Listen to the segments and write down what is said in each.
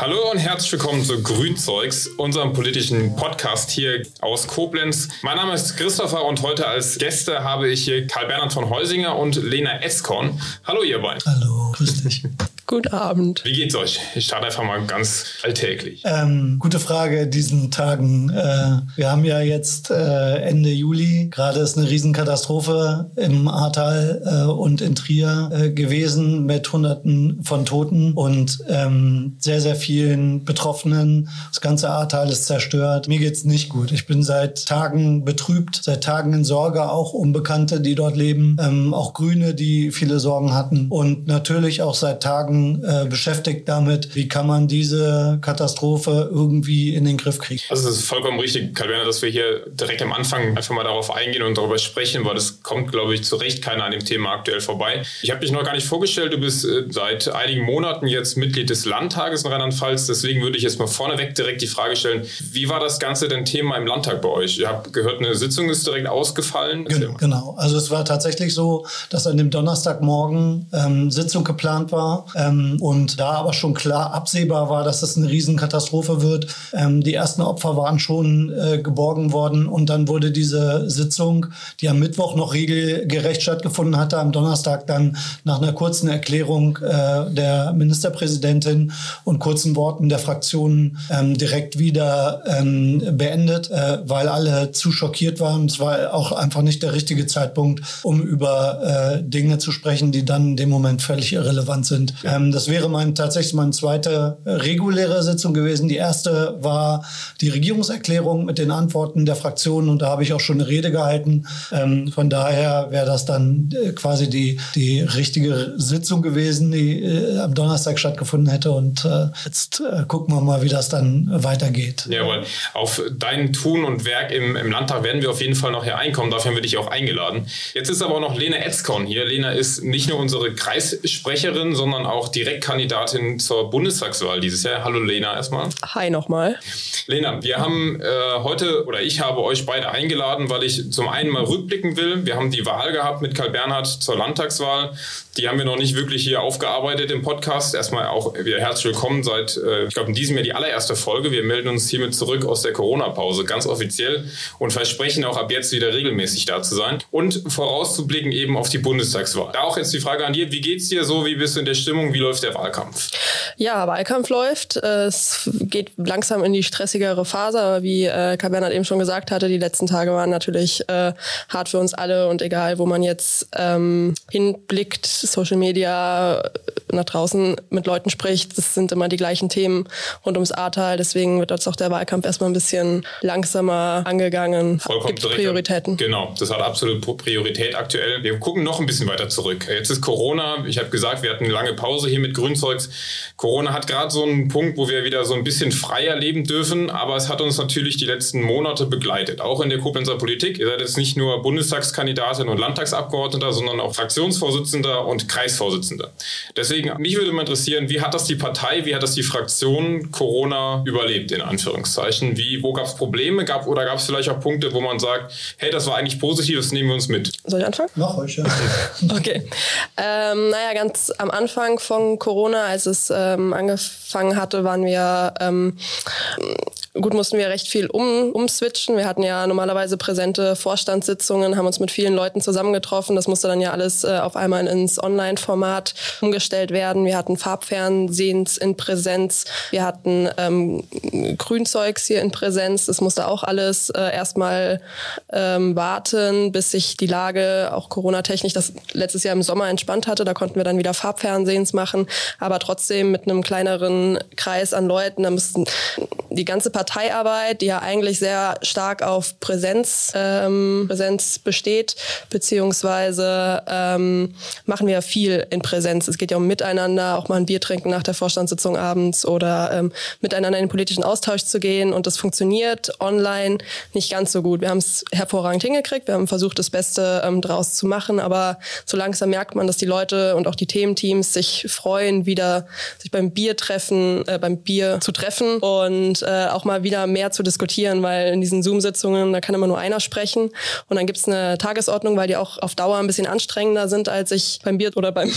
Hallo und herzlich willkommen zu Grünzeugs, unserem politischen Podcast hier aus Koblenz. Mein Name ist Christopher und heute als Gäste habe ich hier Karl Bernhard von Heusinger und Lena Eskorn. Hallo ihr beiden. Hallo, grüß dich. Guten Abend. Wie geht's euch? Ich starte einfach mal ganz alltäglich. Ähm, gute Frage diesen Tagen. Äh, wir haben ja jetzt äh, Ende Juli. Gerade ist eine Riesenkatastrophe im Ahrtal äh, und in Trier äh, gewesen mit Hunderten von Toten und ähm, sehr, sehr vielen Betroffenen. Das ganze Ahrtal ist zerstört. Mir geht's nicht gut. Ich bin seit Tagen betrübt, seit Tagen in Sorge, auch Unbekannte, die dort leben, ähm, auch Grüne, die viele Sorgen hatten und natürlich auch seit Tagen äh, beschäftigt damit, wie kann man diese Katastrophe irgendwie in den Griff kriegen. Also es ist vollkommen richtig, Karl-Werner, dass wir hier direkt am Anfang einfach mal darauf eingehen und darüber sprechen, weil das kommt, glaube ich, zu Recht keiner an dem Thema aktuell vorbei. Ich habe dich noch gar nicht vorgestellt, du bist äh, seit einigen Monaten jetzt Mitglied des Landtages in Rheinland-Pfalz, deswegen würde ich jetzt mal vorneweg direkt die Frage stellen, wie war das Ganze denn Thema im Landtag bei euch? Ihr habt gehört, eine Sitzung ist direkt ausgefallen. Genau, genau. Also es war tatsächlich so, dass an dem Donnerstagmorgen ähm, Sitzung geplant war. Ähm, und da aber schon klar absehbar war, dass das eine Riesenkatastrophe wird. Ähm, die ersten Opfer waren schon äh, geborgen worden und dann wurde diese Sitzung, die am Mittwoch noch regelgerecht stattgefunden hatte, am Donnerstag dann nach einer kurzen Erklärung äh, der Ministerpräsidentin und kurzen Worten der Fraktionen ähm, direkt wieder ähm, beendet, äh, weil alle zu schockiert waren. Es war auch einfach nicht der richtige Zeitpunkt, um über äh, Dinge zu sprechen, die dann in dem Moment völlig irrelevant sind. Ähm, das wäre mein, tatsächlich meine zweite reguläre Sitzung gewesen. Die erste war die Regierungserklärung mit den Antworten der Fraktionen und da habe ich auch schon eine Rede gehalten. Ähm, von daher wäre das dann äh, quasi die, die richtige Sitzung gewesen, die äh, am Donnerstag stattgefunden hätte. Und äh, jetzt äh, gucken wir mal, wie das dann weitergeht. Jawohl. Auf dein Tun und Werk im, im Landtag werden wir auf jeden Fall noch hier einkommen. Dafür haben wir dich auch eingeladen. Jetzt ist aber auch noch Lena Etzkorn hier. Lena ist nicht nur unsere Kreissprecherin, sondern auch direkt Direktkandidatin zur Bundestagswahl dieses Jahr. Hallo Lena erstmal. Hi nochmal. Lena, wir haben äh, heute oder ich habe euch beide eingeladen, weil ich zum einen mal rückblicken will. Wir haben die Wahl gehabt mit Karl Bernhard zur Landtagswahl. Die haben wir noch nicht wirklich hier aufgearbeitet im Podcast. Erstmal auch wieder herzlich willkommen seit, äh, ich glaube, in diesem Jahr die allererste Folge. Wir melden uns hiermit zurück aus der Corona-Pause, ganz offiziell und versprechen auch ab jetzt wieder regelmäßig da zu sein und vorauszublicken eben auf die Bundestagswahl. Da auch jetzt die Frage an dir, wie geht's dir so? Wie bist du in der Stimmung? Wie läuft der Wahlkampf? Ja, Wahlkampf läuft. Es geht langsam in die stressigere Phase, aber wie äh, Karl Bernhard eben schon gesagt hatte, die letzten Tage waren natürlich äh, hart für uns alle und egal, wo man jetzt ähm, hinblickt, Social Media äh, nach draußen mit Leuten spricht, das sind immer die gleichen Themen rund ums Ahrtal. Deswegen wird jetzt auch der Wahlkampf erstmal ein bisschen langsamer angegangen. Vollkommen Gibt Prioritäten. Genau, das hat absolut Priorität aktuell. Wir gucken noch ein bisschen weiter zurück. Jetzt ist Corona. Ich habe gesagt, wir hatten eine lange Pause hier mit Grünzeugs. Corona hat gerade so einen Punkt, wo wir wieder so ein bisschen freier leben dürfen, aber es hat uns natürlich die letzten Monate begleitet, auch in der Koblenzer Politik. Ihr seid jetzt nicht nur Bundestagskandidatin und Landtagsabgeordneter, sondern auch Fraktionsvorsitzender und Kreisvorsitzender. Deswegen, mich würde mal interessieren, wie hat das die Partei, wie hat das die Fraktion Corona überlebt, in Anführungszeichen? Wie, wo gab es Probleme gab, oder gab es vielleicht auch Punkte, wo man sagt, hey, das war eigentlich positiv, das nehmen wir uns mit? Soll ich anfangen? Mach euch, ja. okay. Ähm, naja, ganz am Anfang von Corona, als es ähm, angefangen hatte, waren wir ähm, gut mussten wir recht viel um, umswitchen. Wir hatten ja normalerweise präsente Vorstandssitzungen, haben uns mit vielen Leuten zusammengetroffen. Das musste dann ja alles äh, auf einmal ins Online-Format umgestellt werden. Wir hatten Farbfernsehens in Präsenz. Wir hatten ähm, Grünzeugs hier in Präsenz. Das musste auch alles äh, erstmal ähm, warten, bis sich die Lage, auch Corona-technisch, das letztes Jahr im Sommer entspannt hatte. Da konnten wir dann wieder Farbfernsehens machen, aber trotzdem mit einem kleineren Kreis an Leuten. Da mussten die ganze Parteiarbeit, die ja eigentlich sehr stark auf Präsenz, ähm, Präsenz besteht, beziehungsweise ähm, machen wir viel in Präsenz. Es geht ja um Miteinander, auch mal ein Bier trinken nach der Vorstandssitzung abends oder ähm, miteinander in den politischen Austausch zu gehen. Und das funktioniert online nicht ganz so gut. Wir haben es hervorragend hingekriegt, wir haben versucht, das Beste ähm, draus zu machen, aber so langsam merkt man, dass die Leute und auch die Thementeams sich freuen, wieder sich beim Bier treffen, äh, beim Bier zu treffen und und äh, auch mal wieder mehr zu diskutieren, weil in diesen Zoom-Sitzungen, da kann immer nur einer sprechen und dann gibt's eine Tagesordnung, weil die auch auf Dauer ein bisschen anstrengender sind, als ich beim Bier oder beim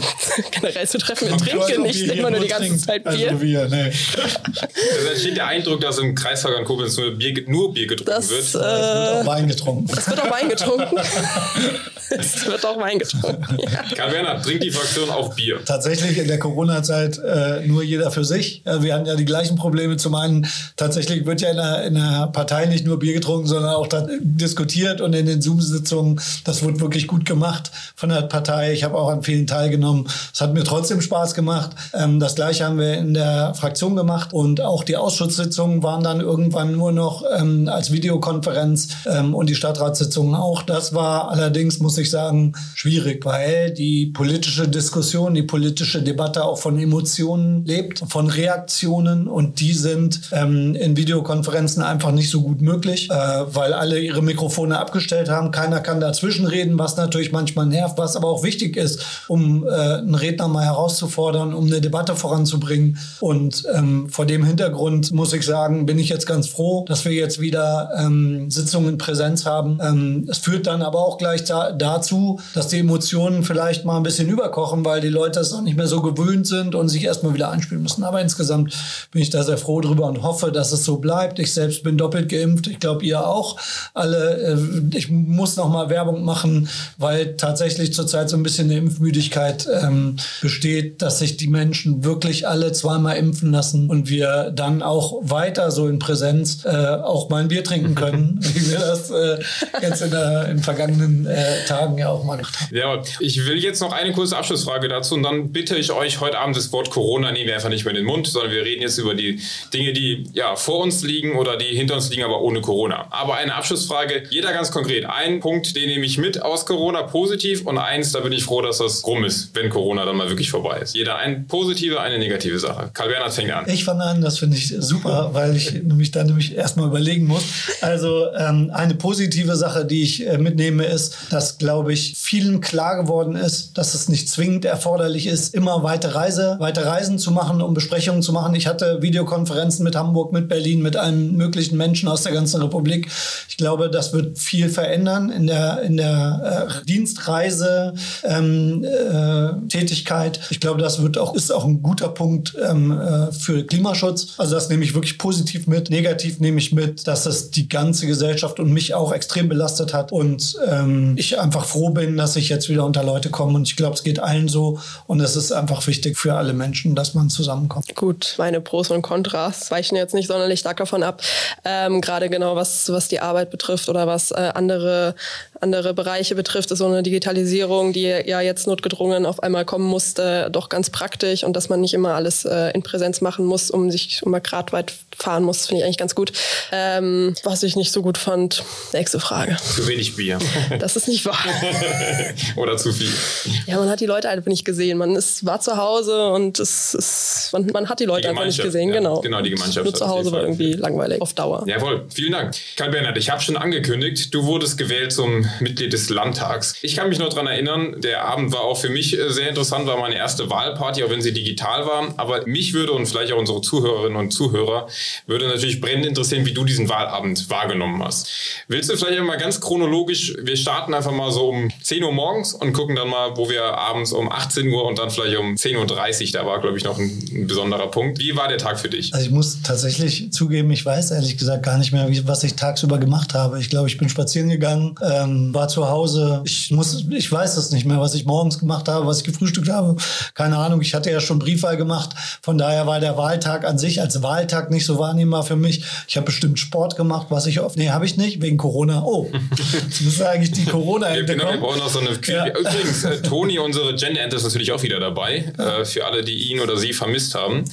generell zu treffen. Wir trinken nicht immer nur die ganze trinkt. Zeit Bier. Also wir, nee. Also entsteht der Eindruck, dass im Kreisverband Koblenz nur Bier, nur Bier getrunken das, wird. Äh, es wird auch Wein getrunken. Es wird auch Wein getrunken. es wird auch Wein getrunken. Ja. Karl Werner, trinkt die Fraktion auch Bier? Tatsächlich in der Corona-Zeit äh, nur jeder für sich. wir hatten ja die gleichen Probleme. Zum einen, tatsächlich wird ja in der, in der Partei nicht nur Bier getrunken, sondern auch diskutiert und in den Zoom-Sitzungen, das wurde wirklich gut gemacht von der Partei. Ich habe auch an vielen teilgenommen. Es hat mir trotzdem Spaß gemacht. Ähm, das gleiche haben wir in der Fraktion gemacht und auch die Ausschusssitzungen waren dann irgendwann nur noch ähm, als Videokonferenz ähm, und die Stadtratssitzungen auch. Das war allerdings, muss ich sagen, schwierig, weil die politische Diskussion, die politische Debatte auch von Emotionen lebt, von Reaktionen und die sind ähm, in Videokonferenzen einfach nicht so gut möglich, äh, weil alle ihre Mikrofone abgestellt haben. Keiner kann dazwischen reden, was natürlich manchmal nervt, was aber auch wichtig ist, um äh, einen Redner mal herauszufordern, um eine Debatte voranzubringen. Und ähm, vor dem Hintergrund muss ich sagen, bin ich jetzt ganz froh, dass wir jetzt wieder ähm, Sitzungen in Präsenz haben. Ähm, es führt dann aber auch gleich da, dazu, dass die Emotionen vielleicht mal ein bisschen überkochen, weil die Leute es auch nicht mehr so gewöhnt sind und sich erstmal wieder einspielen müssen. Aber insgesamt bin ich da sehr froh drüber und hoffe, dass es so bleibt. Ich selbst bin doppelt geimpft. Ich glaube, ihr auch. Alle, äh, ich muss noch mal Werbung machen, weil tatsächlich zurzeit so ein bisschen eine Impfmüdigkeit ähm, besteht, dass sich die Menschen wirklich alle zweimal impfen lassen und wir dann auch weiter so in Präsenz äh, auch mal ein Bier trinken können, wie wir das äh, jetzt in, der, in vergangenen äh, Tagen ja auch mal gemacht haben. Ja, ich will jetzt noch eine kurze Abschlussfrage dazu und dann bitte ich euch heute Abend das Wort Corona nehmen wir einfach nicht mehr in den Mund, sondern wir reden jetzt über die Dinge, die ja vor uns liegen oder die hinter uns liegen, aber ohne Corona. Aber eine Abschlussfrage, jeder ganz konkret. Ein Punkt, den nehme ich mit aus Corona positiv und eins, da bin ich froh, dass das rum ist, wenn Corona dann mal wirklich vorbei ist. Jeder eine positive, eine negative Sache. Karl Bernhard fängt an. Ich fange an, das finde ich super, weil ich nämlich dann nämlich erstmal überlegen muss. Also ähm, eine positive Sache, die ich äh, mitnehme, ist, dass, glaube ich, vielen klar geworden ist, dass es nicht zwingend erforderlich ist, immer weite Reise, weite Reisen zu machen, um Besprechungen zu machen. Ich hatte Videokonferenzen mit Hamburg, mit Berlin, mit allen möglichen Menschen aus der ganzen Republik. Ich glaube, das wird viel verändern in der, in der äh, Dienstreise, ähm, äh. Ich glaube, das wird auch, ist auch ein guter Punkt ähm, äh, für Klimaschutz. Also das nehme ich wirklich positiv mit. Negativ nehme ich mit, dass es die ganze Gesellschaft und mich auch extrem belastet hat und ähm, ich einfach froh bin, dass ich jetzt wieder unter Leute komme und ich glaube, es geht allen so und es ist einfach wichtig für alle Menschen, dass man zusammenkommt. Gut, meine Pros und Kontras weichen jetzt nicht sonderlich stark davon ab. Ähm, Gerade genau was, was die Arbeit betrifft oder was äh, andere andere Bereiche betrifft, ist so eine Digitalisierung, die ja jetzt notgedrungen auf einmal kommen musste, doch ganz praktisch und dass man nicht immer alles äh, in Präsenz machen muss, um sich um grad weit fahren muss, finde ich eigentlich ganz gut. Ähm, was ich nicht so gut fand, nächste Frage. Zu wenig Bier. Das ist nicht wahr. Oder zu viel. Ja, man hat die Leute einfach nicht gesehen. Man ist, war zu Hause und es ist, man, man hat die Leute die einfach nicht gesehen. Ja, genau. Genau, die Gemeinschaft. Nur zu Hause war irgendwie langweilig auf Dauer. Jawohl, vielen Dank. Karl Bernhard, ich habe schon angekündigt, du wurdest gewählt zum Mitglied des Landtags. Ich kann mich noch daran erinnern, der Abend war auch für mich äh, sehr interessant, war meine erste Wahlparty, auch wenn sie digital war. Aber mich würde und vielleicht auch unsere Zuhörerinnen und Zuhörer würde natürlich brennend interessieren, wie du diesen Wahlabend wahrgenommen hast. Willst du vielleicht mal ganz chronologisch, wir starten einfach mal so um 10 Uhr morgens und gucken dann mal, wo wir abends um 18 Uhr und dann vielleicht um 10.30 Uhr, da war, glaube ich, noch ein, ein, besonderer Punkt. Wie war der Tag für dich? Also ich muss tatsächlich zugeben, ich weiß ehrlich gesagt gar nicht mehr, wie, was ich tagsüber gemacht habe. Ich glaube, ich bin spazieren gegangen, ähm, war zu Hause. Ich muss, ich weiß es nicht mehr, was ich morgens gemacht habe, was ich gefrühstückt habe. Keine Ahnung. Ich hatte ja schon Briefwahl gemacht. Von daher war der Wahltag an sich als Wahltag nicht so wahrnehmbar für mich. Ich habe bestimmt Sport gemacht, was ich oft, nee, habe ich nicht, wegen Corona. Oh, das müsste eigentlich die corona ja, Genau, wir brauchen noch so eine, ja. übrigens, äh, Toni, unsere Gender-Ente ist natürlich auch wieder dabei, äh, für alle, die ihn oder sie vermisst haben.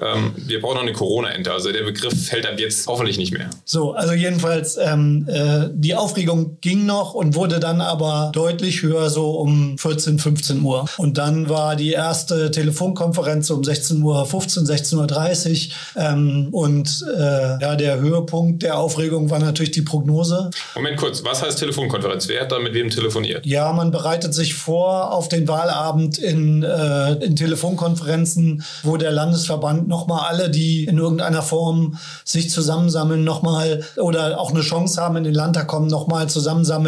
Ähm, wir brauchen noch eine Corona-Ente. Also der Begriff fällt ab jetzt hoffentlich nicht mehr. So, also jedenfalls, ähm, äh, die Aufregung ging noch noch und wurde dann aber deutlich höher, so um 14, 15 Uhr. Und dann war die erste Telefonkonferenz um 16 Uhr 15, 16.30 Uhr. Ähm, und äh, ja, der Höhepunkt der Aufregung war natürlich die Prognose. Moment kurz, was heißt Telefonkonferenz? Wer hat da mit wem telefoniert? Ja, man bereitet sich vor auf den Wahlabend in, äh, in Telefonkonferenzen, wo der Landesverband nochmal alle, die in irgendeiner Form sich zusammensammeln, nochmal oder auch eine Chance haben, in den Landtag kommen, nochmal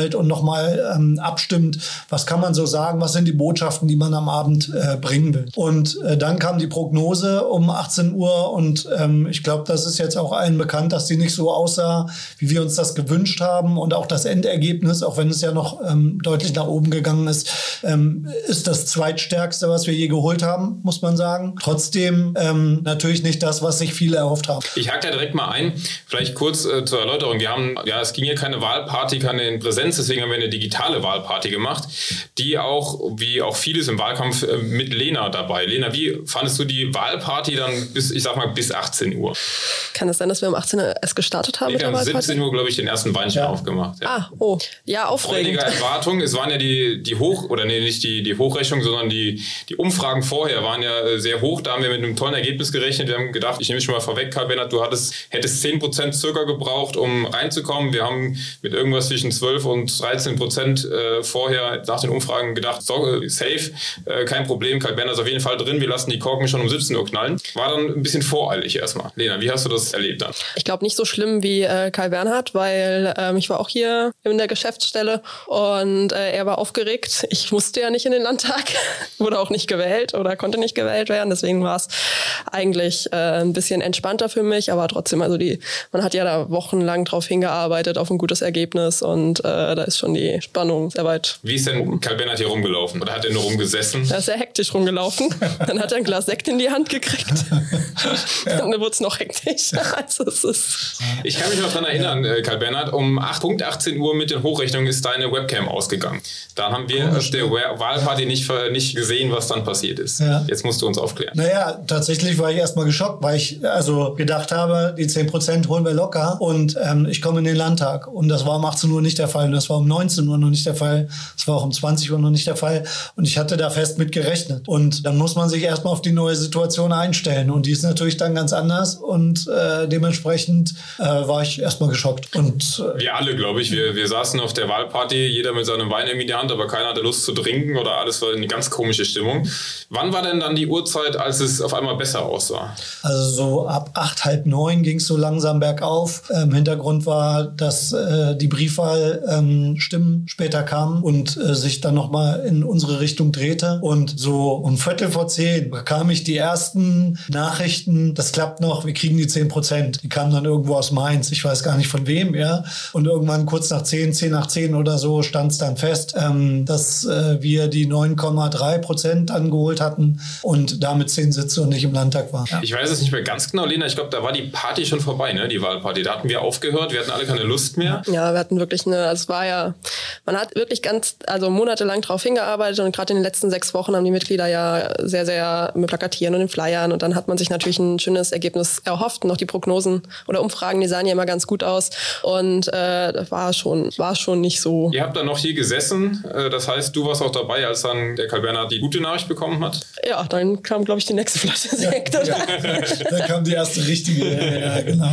zusammensammelt und nochmal ähm, abstimmt, was kann man so sagen, was sind die Botschaften, die man am Abend äh, bringen will. Und äh, dann kam die Prognose um 18 Uhr und ähm, ich glaube, das ist jetzt auch allen bekannt, dass die nicht so aussah, wie wir uns das gewünscht haben und auch das Endergebnis, auch wenn es ja noch ähm, deutlich nach oben gegangen ist, ähm, ist das zweitstärkste, was wir je geholt haben, muss man sagen. Trotzdem ähm, natürlich nicht das, was sich viele erhofft haben. Ich hake da direkt mal ein, vielleicht kurz äh, zur Erläuterung. Wir haben, ja, es ging hier keine Wahlparty, keine in Präsenz, deswegen haben wir eine digitale Wahlparty gemacht, die auch, wie auch vieles im Wahlkampf, äh, mit Lena dabei. Lena, wie fandest du die Wahlparty dann bis, ich sag mal, bis 18 Uhr? Kann es sein, dass wir um 18 Uhr erst gestartet haben? Nee, wir haben 17 Uhr, glaube ich, den ersten Weinchen ja. aufgemacht. Ja. Ah, oh, ja, aufregend. Freudige Erwartung. Es waren ja die, die Hoch, oder nee, nicht die, die Hochrechnung, sondern die, die Umfragen vorher waren ja äh, sehr hoch. Da haben wir mit einem tollen Ergebnis gerechnet. Wir haben gedacht, ich nehme es schon mal vorweg, Karl Bernhard, du hattest, hättest 10% circa gebraucht, um reinzukommen. Wir haben mit irgendwas zwischen 12 und 13 Prozent äh, vorher nach den Umfragen gedacht, so, safe, äh, kein Problem, Karl Bernhard ist auf jeden Fall drin, wir lassen die Korken schon um 17 Uhr knallen. War dann ein bisschen voreilig erstmal. Lena, wie hast du das erlebt dann? Ich glaube nicht so schlimm wie äh, Karl Bernhard, weil ähm, ich war auch hier in der Geschäftsstelle und äh, er war aufgeregt. Ich musste ja nicht in den Landtag, wurde auch nicht gewählt oder konnte nicht gewählt werden. Deswegen war es eigentlich äh, ein bisschen entspannter für mich, aber trotzdem, also die, man hat ja da wochenlang drauf hingearbeitet, auf ein gutes Ergebnis und äh, da ist schon die Spannung sehr weit. Wie ist denn oben. Karl Bernhard hier rumgelaufen? Oder hat er nur rumgesessen? Er ist sehr hektisch rumgelaufen. Dann hat er ein Glas Sekt in die Hand gekriegt. ja. Dann wurde es noch hektisch. Also es ist ich kann mich noch daran erinnern, ja. Äh, Karl Bernhard, um 8.18 Uhr mit den Hochrechnungen ist deine Webcam ausgegangen. Da haben wir Komisch, der Wahlparty nicht, nicht gesehen, was dann passiert ist. Ja. Jetzt musst du uns aufklären. Naja, tatsächlich war ich erstmal geschockt, weil ich also gedacht habe, die 10% holen wir locker und ähm, ich komme in den Landtag. Und das war um 18 Uhr nicht der Fall. Das war um 19 Uhr noch nicht der Fall. Das war auch um 20 Uhr noch nicht der Fall. Und ich hatte da fest mit gerechnet. Und dann muss man sich erstmal auf die neue Situation einstellen. Und die ist natürlich dann ganz anders. Und äh, dementsprechend äh, war ich erstmal geschockt. Und, äh, wir alle, glaube ich. Wir, wir saßen auf der Wahlparty, jeder mit seinem Wein in der Hand, aber keiner hatte Lust zu trinken oder alles war eine ganz komische Stimmung. Wann war denn dann die Uhrzeit, als es auf einmal besser aussah? Also so ab acht, halb neun ging es so langsam bergauf. Im Hintergrund war, dass äh, die Briefwahlstimmen ähm, später kamen und äh, sich dann nochmal in unsere Richtung drehte. Und so um Viertel vor zehn bekam ich die ersten Nachrichten, das klappt noch, wir kriegen die zehn Prozent. Die kamen dann irgendwo aus Mainz, ich weiß gar nicht von wem, ja. Und irgendwann kurz nach zehn, zehn nach zehn oder so stand es dann fest, ähm, dass äh, wir die 9,3 Prozent angeholt hatten und damit zehn Sitze und nicht im Landtag waren. Ja. Ich weiß es nicht mehr ganz genau, Lena. Ich glaube, da war die Party schon vorbei, ne? Die Wahlparty. Da hatten wir aufgehört. Wir hatten alle keine Lust mehr. Ja, wir hatten wirklich eine, also es war ja, man hat wirklich ganz, also monatelang darauf hingearbeitet und gerade in den letzten sechs Wochen haben die Mitglieder ja sehr, sehr mit Plakatieren und den Flyern und dann hat man sich natürlich ein schönes Ergebnis erhofft. Und auch die Prognosen oder Umfragen, die sahen ja immer ganz gut aus und äh, das war schon, war schon nicht so. Ihr habt dann noch hier gesessen. Äh, das heißt, du warst auch dabei, als dann der Karl Bernhard die gute Nachricht bekommen hat? Ja, dann kam, glaube ich, die nächste Flasche Sekt. Ja, ja. dann kam die erste richtige. Ja, genau.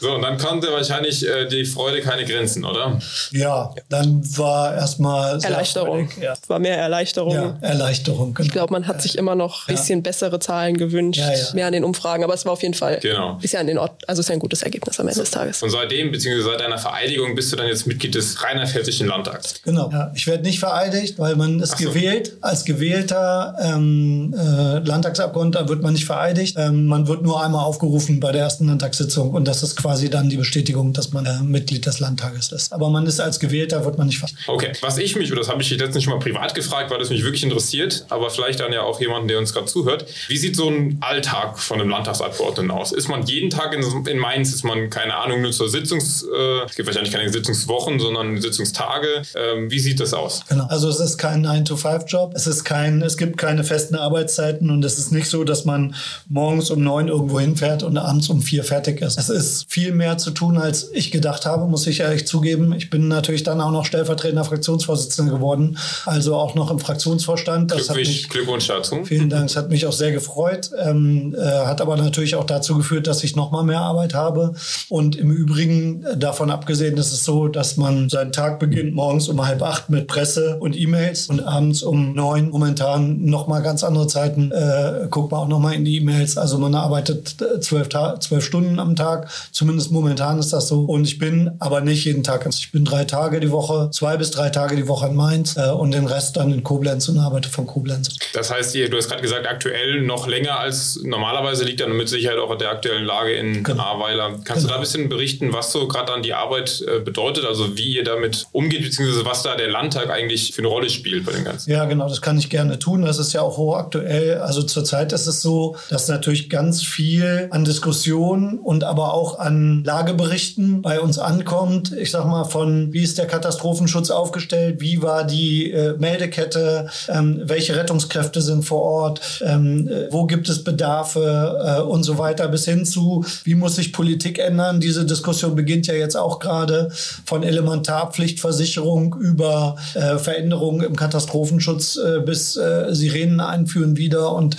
So, und dann konnte wahrscheinlich äh, die Freude keine Grenzen, oder? Ja, dann war erstmal Erleichterung. Ja. War mehr Erleichterung. Ja, Erleichterung. Genau. Ich glaube, man hat sich immer noch ein bisschen bessere Zahlen gewünscht, mehr an den Umfragen, aber es war auf jeden Fall genau. ist ja an den Ort, also ist ja ein gutes Ergebnis am Ende so. des Tages. Und seitdem, beziehungsweise seit deiner Vereidigung, bist du dann jetzt Mitglied des Rheinland-Pfälzischen Landtags. Genau. Ja, ich werde nicht vereidigt, weil man ist so. gewählt. Als gewählter ähm, äh, Landtagsabgeordneter wird man nicht vereidigt. Ähm, man wird nur einmal aufgerufen bei der ersten Landtagssitzung und das ist quasi dann die Bestätigung, dass man äh, Mitglied des Landtages ist. Aber man ist als Gewählter, wird man nicht vereidigt. Okay, was ich mich, oder das habe ich letztens schon mal privat gefragt, weil das mich wirklich interessiert, aber vielleicht dann ja auch jemanden, der uns gerade zuhört. Wie sieht so ein Alltag von einem Landtagsabgeordneten aus? Ist man jeden Tag in, in Mainz, ist man, keine Ahnung, nur zur Sitzungs, äh, es gibt wahrscheinlich keine Sitzungswochen, sondern Sitzungstage. Ähm, wie sieht das aus? Genau, also es ist kein 9-to-5-Job, es ist kein, es gibt keine festen Arbeitszeiten und es ist nicht so, dass man morgens um neun irgendwo hinfährt und abends um vier fertig ist. Es ist viel mehr zu tun, als ich gedacht habe, muss ich ehrlich zugeben. Ich Ich bin natürlich dann auch noch stellvertretender Fraktionsvorsitzender geworden, also auch noch im Fraktionsvorstand. Das Glückwunsch, mich, Glückwunsch dazu. Vielen Dank, es hat mich auch sehr gefreut, ähm, äh, hat aber natürlich auch dazu geführt, dass ich noch mal mehr Arbeit habe. Und im Übrigen äh, davon abgesehen ist es so, dass man seinen Tag beginnt morgens um halb acht mit Presse und E-Mails und abends um neun momentan noch mal ganz andere Zeiten. Äh, guckt man auch noch mal in die E-Mails. Also man arbeitet äh, zwölf, zwölf Stunden am Tag, zumindest momentan ist das so. Und ich bin aber nicht jeden Tag. Ich bin drei Tage die Woche, zwei bis drei Tage die Woche in Mainz äh, und den Rest dann in Koblenz und arbeite von Koblenz. Das heißt, du hast gerade gesagt, aktuell noch länger als normalerweise liegt dann mit Sicherheit auch an der aktuellen Lage in genau. Ahrweiler. Kannst genau. du da ein bisschen berichten, was so gerade dann die Arbeit äh, bedeutet, also wie ihr damit umgeht, beziehungsweise was da der Landtag eigentlich für eine Rolle spielt bei dem Ganzen? Ja, genau, das kann ich gerne tun. Das ist ja auch hochaktuell. Also zurzeit ist es so, dass natürlich ganz viel an Diskussionen und aber auch an Lageberichten bei uns ankommt. Ich sag mal, von wie ist der Katastrophenschutz aufgestellt, wie war die äh, Meldekette, ähm, welche Rettungskräfte sind vor Ort, ähm, äh, wo gibt es Bedarfe äh, und so weiter, bis hin zu, wie muss sich Politik ändern. Diese Diskussion beginnt ja jetzt auch gerade von Elementarpflichtversicherung über äh, Veränderungen im Katastrophenschutz äh, bis äh, Sirenen einführen wieder und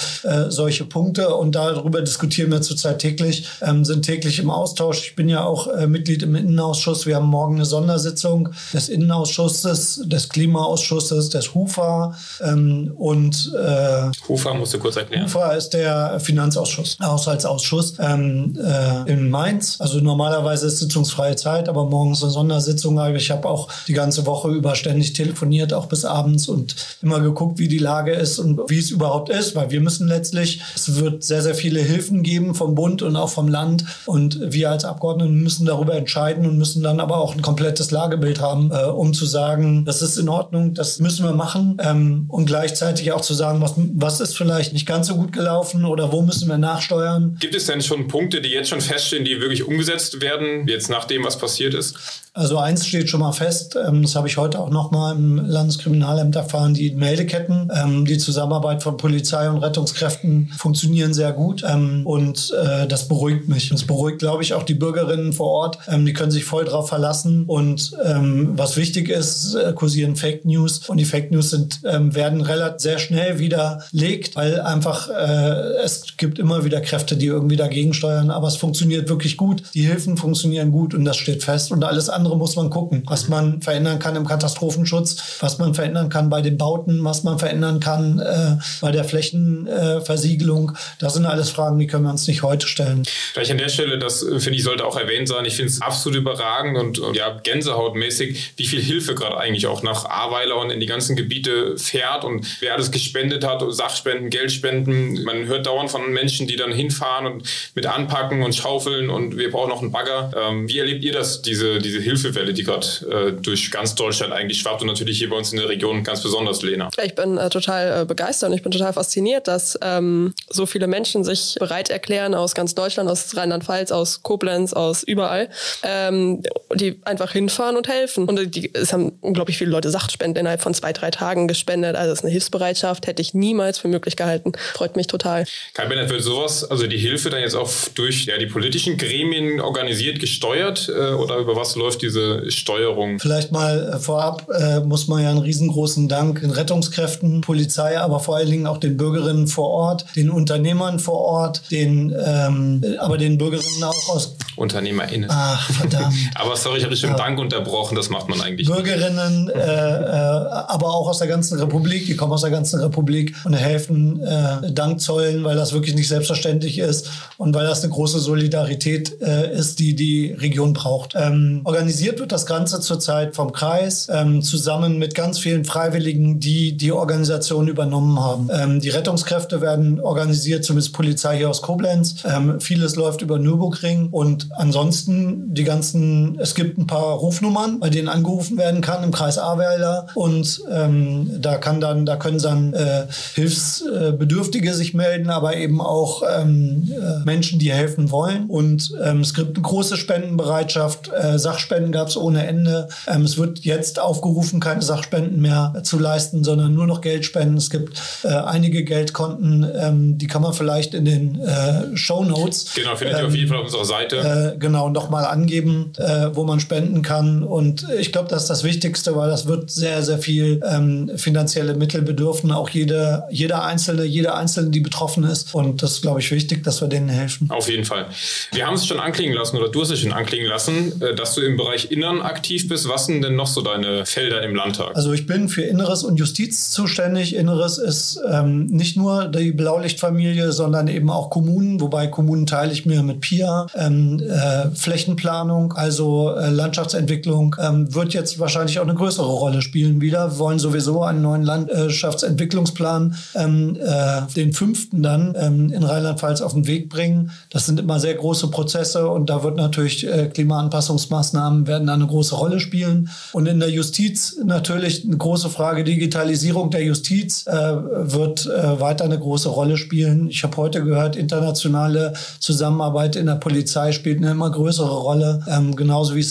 solche Punkte. Und darüber diskutieren wir zurzeit täglich, ähm, sind täglich im Austausch. Ich bin ja auch Mitglied im Innenausschuss. Wir haben morgen eine Sondersitzung des Innenausschusses, des Klimaausschusses, des HUFA ähm, und äh, HUFA musst du kurz erklären. HUFA ist der Finanzausschuss, Haushaltsausschuss ähm, äh, in Mainz. Also normalerweise ist sitzungsfreie Zeit, aber morgens eine Sondersitzung. Ich habe auch die ganze Woche über ständig telefoniert, auch bis abends und immer geguckt, wie die Lage ist und wie es überhaupt ist, weil wir müssen letztlich, es wird sehr, sehr viele Hilfen geben vom Bund und auch vom Land und wir als Abgeordnete müssen darüber entscheiden und müssen dann aber auch ein komplettes Lagebild haben, äh, um zu sagen, das ist in Ordnung, das müssen wir machen ähm, und gleichzeitig auch zu sagen, was, was ist vielleicht nicht ganz so gut gelaufen oder wo müssen wir nachsteuern. Gibt es denn schon Punkte, die jetzt schon feststehen, die wirklich umgesetzt werden, jetzt nach dem, was passiert ist? Also eins steht schon mal fest, ähm, das habe ich heute auch nochmal im Landeskriminalamt erfahren, die Meldeketten, ähm, die Zusammenarbeit von Polizei und Rettungskräften funktionieren sehr gut ähm, und äh, das beruhigt mich. Es beruhigt, glaube ich, auch die Bürgerinnen vor Ort. die können sich voll drauf verlassen und was wichtig ist, äh, kursieren Fake News und die Fake News sind, werden relativ sehr schnell widerlegt, weil einfach äh, es gibt immer wieder Kräfte, die irgendwie dagegen steuern, aber es funktioniert wirklich gut. Die Hilfen funktionieren gut und das steht fest und alles andere muss man gucken, was man verändern kann im Katastrophenschutz, was man verändern kann bei den Bauten, was man verändern kann äh, bei der Flächenversiegelung. Äh, das sind alles Fragen, die können wir uns nicht heute stellen. Vielleicht an der Stelle, das äh, finde ich, sollte auch erwähnt sein. Ich finde es absolut überragend und, und ja, gänsehautmäßig, wie viel Hilfe gerade eigentlich auch nach Ahrweiler und in die ganzen Gebiete fährt und wer alles gespendet hat, Sachspenden, Geldspenden. Man hört dauernd von Menschen, die dann hinfahren und mit anpacken und schaufeln und wir brauchen noch einen Bagger. Ähm, wie erlebt ihr das, diese, diese Hilfewelle, die gerade äh, durch ganz Deutschland eigentlich schwappt und natürlich hier bei uns in der Region ganz besonders, Lena? Ich bin äh, total äh, begeistert und ich bin total fasziniert, dass ähm, so viele Menschen sich bereit erklären aus ganz Deutschland, aus Rheinland-Pfalz, aus Koblenz, aus überall, ähm, die einfach hinfahren und helfen. Und die, es haben unglaublich viele Leute Sachspenden innerhalb von zwei, drei Tagen gespendet. Also es ist eine Hilfsbereitschaft, hätte ich niemals für möglich gehalten. Freut mich total. Kai Bennett, wird sowas, also die Hilfe dann jetzt auch durch ja, die politischen Gremien organisiert, gesteuert äh, oder über was läuft diese Steuerung? Vielleicht mal äh, vorab äh, muss man ja einen riesengroßen Dank den Rettungskräften, Polizei, aber vor allen Dingen auch den Bürgerinnen vor Ort, den Unternehmern vor Ort, den, ähm, aber den Bürgerinnen auch aus UnternehmerInnen. Ach, verdammt. aber sorry, ich habe dich schon ja. Dank unterbrochen, das macht man eigentlich. Bürgerinnen, äh, äh, aber auch aus der ganzen Republik, die kommen aus der ganzen Republik und helfen äh, Dank zollen, weil das wirklich nicht selbstverständlich ist und weil das eine große Solidarität äh, ist, die die Region braucht. Ähm, organisiert wird das Ganze zurzeit vom Kreis ähm, zusammen mit ganz vielen Freiwilligen, die die Organisation übernommen haben. Ähm, die Rettungskräfte werden organisiert, zumindest Polizei hier aus Koblenz. Ähm, vieles läuft über Nürburgring und ansonsten die ganzen, es gibt ein paar Rufnummern, bei denen angerufen werden kann im Kreis Ahrweiler und ähm, da kann dann, da können dann äh, Hilfsbedürftige sich melden, aber eben auch ähm, äh, Menschen, die helfen wollen. Und ähm, es gibt eine große Spendenbereitschaft, äh, Sachspenden gab es ohne Ende. Ähm, es wird jetzt aufgerufen, keine Sachspenden mehr zu leisten, sondern nur noch Geldspenden. Es gibt äh, einige Geldkonten, ähm, die kann man vielleicht in den äh, Show Notes. Genau, findet ihr auf jeden Fall auf unserer Seite. Äh, genau, nochmal angeben, äh, wo man spenden kann kann. Und ich glaube, das ist das Wichtigste, weil das wird sehr, sehr viel ähm, finanzielle Mittel bedürfen. Auch jede, jeder Einzelne, jede Einzelne, die betroffen ist. Und das ist, glaube ich, wichtig, dass wir denen helfen. Auf jeden Fall. Wir haben es schon anklingen lassen oder du hast es schon anklingen lassen, äh, dass du im Bereich Innern aktiv bist. Was sind denn noch so deine Felder im Landtag? Also ich bin für Inneres und Justiz zuständig. Inneres ist ähm, nicht nur die Blaulichtfamilie, sondern eben auch Kommunen, wobei Kommunen teile ich mir mit PIA. Ähm, äh, Flächenplanung, also äh, Landschaftsentwicklung, ähm, wird jetzt wahrscheinlich auch eine größere Rolle spielen wieder. Wir wollen sowieso einen neuen Landschaftsentwicklungsplan, ähm, äh, den fünften dann ähm, in Rheinland-Pfalz auf den Weg bringen. Das sind immer sehr große Prozesse und da wird natürlich äh, Klimaanpassungsmaßnahmen werden eine große Rolle spielen. Und in der Justiz natürlich eine große Frage Digitalisierung der Justiz äh, wird äh, weiter eine große Rolle spielen. Ich habe heute gehört, internationale Zusammenarbeit in der Polizei spielt eine immer größere Rolle, ähm, genauso wie